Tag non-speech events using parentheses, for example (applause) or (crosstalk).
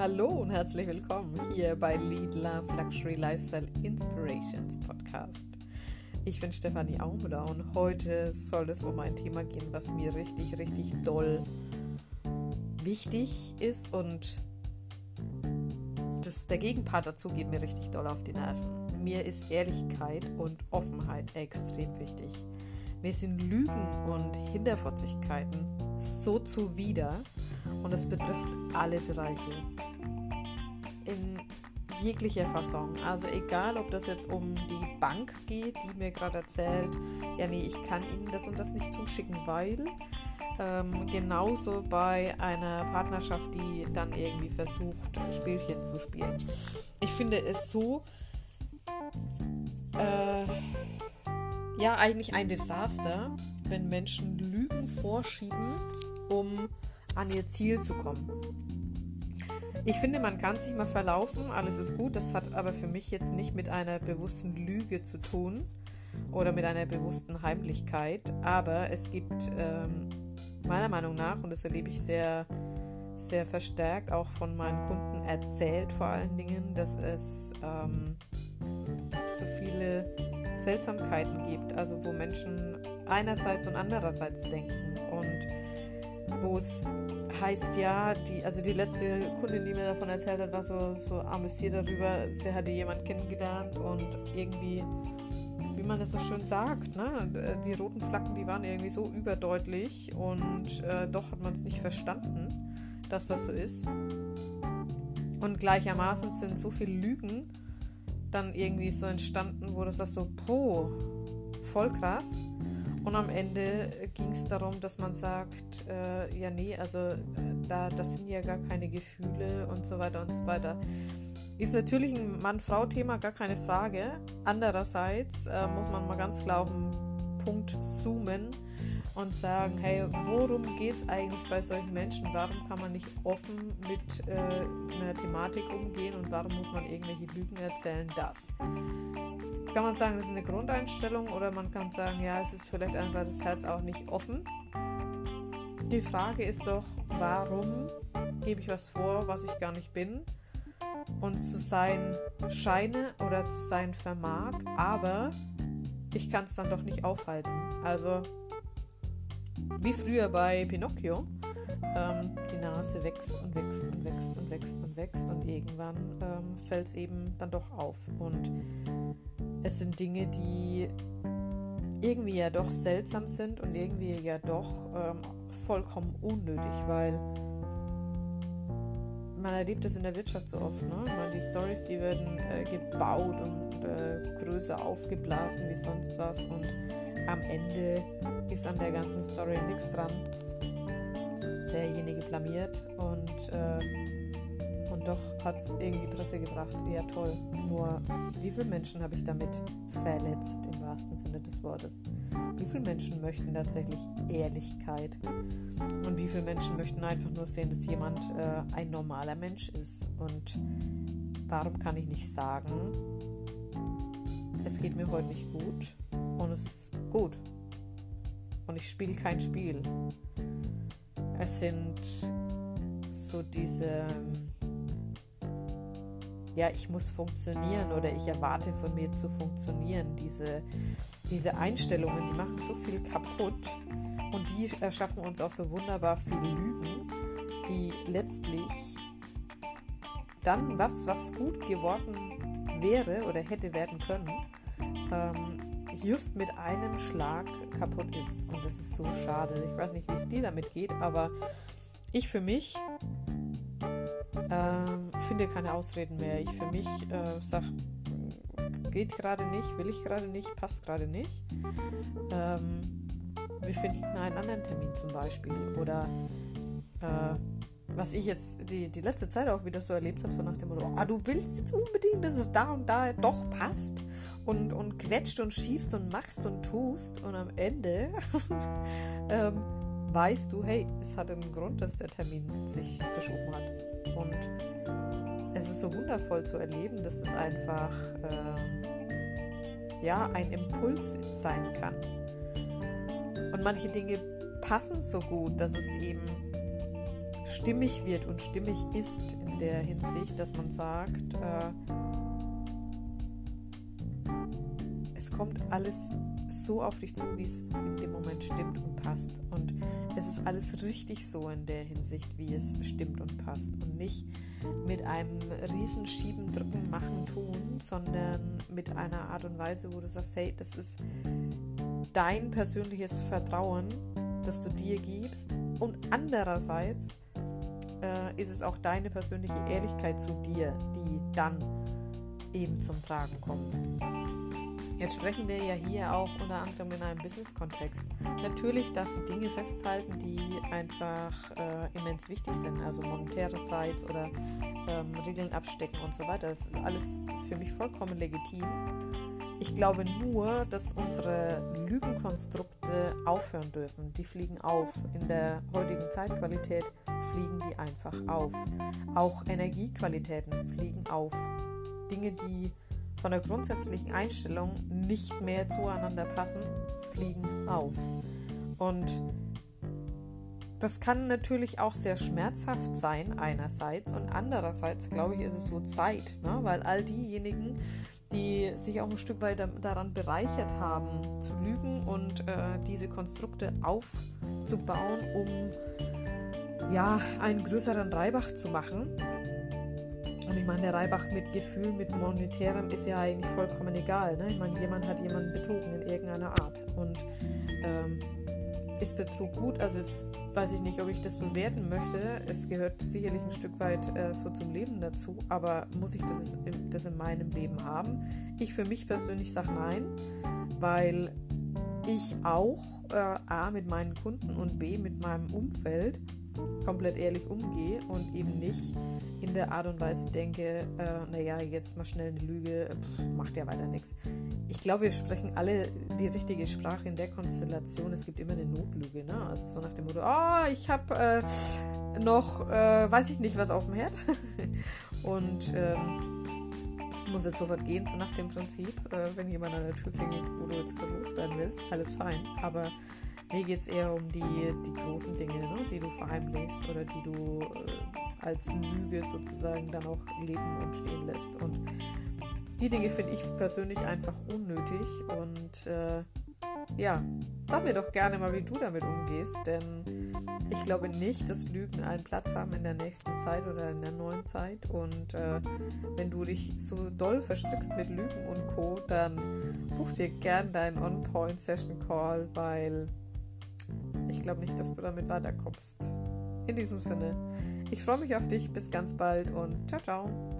Hallo und herzlich willkommen hier bei Lead Love Luxury Lifestyle Inspirations Podcast. Ich bin Stefanie Aumler und heute soll es um ein Thema gehen, was mir richtig, richtig doll wichtig ist und das, der Gegenpart dazu geht mir richtig doll auf die Nerven. Mir ist Ehrlichkeit und Offenheit extrem wichtig. Mir sind Lügen und Hinterfotzigkeiten so zuwider und es betrifft alle Bereiche in jeglicher Fassung. Also egal, ob das jetzt um die Bank geht, die mir gerade erzählt, ja nee, ich kann Ihnen das und das nicht zuschicken, weil ähm, genauso bei einer Partnerschaft, die dann irgendwie versucht, Spielchen zu spielen. Ich finde es so, äh, ja, eigentlich ein Desaster, wenn Menschen Lügen vorschieben, um an ihr Ziel zu kommen. Ich finde, man kann sich mal verlaufen, alles ist gut. Das hat aber für mich jetzt nicht mit einer bewussten Lüge zu tun oder mit einer bewussten Heimlichkeit. Aber es gibt ähm, meiner Meinung nach, und das erlebe ich sehr, sehr verstärkt, auch von meinen Kunden erzählt vor allen Dingen, dass es ähm, so viele Seltsamkeiten gibt, also wo Menschen einerseits und andererseits denken und wo es heißt ja, die, also die letzte Kundin, die mir davon erzählt hat, war so, so amüsiert darüber, sie hatte jemanden kennengelernt und irgendwie, wie man das so schön sagt, ne, die roten Flaggen, die waren irgendwie so überdeutlich und äh, doch hat man es nicht verstanden, dass das so ist. Und gleichermaßen sind so viele Lügen dann irgendwie so entstanden, wo das das so, po, voll krass. Und am Ende ging es darum, dass man sagt, äh, ja nee, also äh, da, das sind ja gar keine Gefühle und so weiter und so weiter. Ist natürlich ein Mann-Frau-Thema, gar keine Frage. Andererseits äh, muss man mal ganz klar auf den Punkt zoomen und sagen, hey, worum geht es eigentlich bei solchen Menschen? Warum kann man nicht offen mit äh, einer Thematik umgehen und warum muss man irgendwelche Lügen erzählen? Das. Jetzt kann man sagen, das ist eine Grundeinstellung oder man kann sagen, ja, es ist vielleicht einfach das Herz auch nicht offen. Die Frage ist doch, warum gebe ich was vor, was ich gar nicht bin und zu sein scheine oder zu sein vermag, aber ich kann es dann doch nicht aufhalten. Also wie früher bei Pinocchio. Ähm, die Nase wächst und wächst und wächst und wächst und wächst und irgendwann ähm, fällt es eben dann doch auf. Und es sind Dinge, die irgendwie ja doch seltsam sind und irgendwie ja doch ähm, vollkommen unnötig, weil man erlebt das in der Wirtschaft so oft. Ne? Die Stories, die werden äh, gebaut und äh, größer aufgeblasen wie sonst was und am Ende ist an der ganzen Story nichts dran. Derjenige blamiert und, äh, doch hat es irgendwie Presse gebracht. Ja, toll. Nur, wie viele Menschen habe ich damit verletzt, im wahrsten Sinne des Wortes? Wie viele Menschen möchten tatsächlich Ehrlichkeit? Und wie viele Menschen möchten einfach nur sehen, dass jemand äh, ein normaler Mensch ist? Und warum kann ich nicht sagen, es geht mir heute nicht gut und es ist gut? und ich spiele kein Spiel. Es sind so diese, ja, ich muss funktionieren oder ich erwarte von mir zu funktionieren. Diese, diese Einstellungen, die machen so viel kaputt und die erschaffen uns auch so wunderbar viele Lügen, die letztlich dann was, was gut geworden wäre oder hätte werden können, ähm, just mit einem Schlag kaputt ist. Und das ist so schade. Ich weiß nicht, wie es dir damit geht, aber ich für mich äh, finde keine Ausreden mehr. Ich für mich äh, sage, geht gerade nicht, will ich gerade nicht, passt gerade nicht. Ähm, wir finden einen anderen Termin zum Beispiel. Oder äh, was ich jetzt die, die letzte Zeit auch wieder so erlebt habe, so nach dem Motto, ah, du willst jetzt unbedingt, dass es da und da doch passt und, und quetscht und schiebst und machst und tust und am Ende (laughs) ähm, weißt du, hey, es hat einen Grund, dass der Termin sich verschoben hat. Und so wundervoll zu erleben, dass es einfach äh, ja ein Impuls sein kann. Und manche Dinge passen so gut, dass es eben stimmig wird und stimmig ist in der Hinsicht, dass man sagt, äh, es kommt alles so auf dich zu, wie es in dem Moment stimmt und passt. Und es ist alles richtig so in der Hinsicht, wie es stimmt und passt. Und nicht mit einem riesen Schieben, Drücken, Machen, Tun, sondern mit einer Art und Weise, wo du sagst, hey, das ist dein persönliches Vertrauen, das du dir gibst. Und andererseits äh, ist es auch deine persönliche Ehrlichkeit zu dir, die dann eben zum Tragen kommt. Jetzt sprechen wir ja hier auch unter anderem in einem Business-Kontext. Natürlich darfst du Dinge festhalten, die einfach äh, immens wichtig sind, also monetärerseits oder ähm, Regeln abstecken und so weiter. Das ist alles für mich vollkommen legitim. Ich glaube nur, dass unsere Lügenkonstrukte aufhören dürfen. Die fliegen auf. In der heutigen Zeitqualität fliegen die einfach auf. Auch Energiequalitäten fliegen auf. Dinge, die von der grundsätzlichen Einstellung nicht mehr zueinander passen, fliegen auf. Und das kann natürlich auch sehr schmerzhaft sein, einerseits, und andererseits, glaube ich, ist es so Zeit, ne? weil all diejenigen, die sich auch ein Stück weit daran bereichert haben, zu lügen und äh, diese Konstrukte aufzubauen, um ja, einen größeren Reibach zu machen, und ich meine, der Reibach mit Gefühl, mit monetärem ist ja eigentlich vollkommen egal. Ne? Ich meine, jemand hat jemanden betrogen in irgendeiner Art. Und ähm, ist Betrug gut? Also weiß ich nicht, ob ich das bewerten möchte. Es gehört sicherlich ein Stück weit äh, so zum Leben dazu. Aber muss ich das, das in meinem Leben haben? Ich für mich persönlich sage nein, weil ich auch äh, A mit meinen Kunden und B mit meinem Umfeld komplett ehrlich umgehe und eben nicht in der Art und Weise denke, äh, naja, jetzt mal schnell eine Lüge, pff, macht ja weiter nichts. Ich glaube, wir sprechen alle die richtige Sprache in der Konstellation. Es gibt immer eine Notlüge, ne? Also so nach dem Motto, oh, ich habe äh, noch, äh, weiß ich nicht, was auf dem Herd. (laughs) und ähm, muss jetzt sofort gehen, so nach dem Prinzip, äh, wenn jemand an der Tür klingelt, wo du jetzt gerade loswerden willst, alles fein. Aber mir geht es eher um die, die großen Dinge, ne, die du verheimlichst oder die du äh, als Lüge sozusagen dann auch leben und stehen lässt. Und die Dinge finde ich persönlich einfach unnötig. Und äh, ja, sag mir doch gerne mal, wie du damit umgehst, denn ich glaube nicht, dass Lügen einen Platz haben in der nächsten Zeit oder in der neuen Zeit. Und äh, wenn du dich so doll verstrickst mit Lügen und Co., dann buch dir gern deinen On-Point-Session-Call, weil ich glaube nicht, dass du damit weiterkommst. In diesem Sinne, ich freue mich auf dich. Bis ganz bald und ciao, ciao.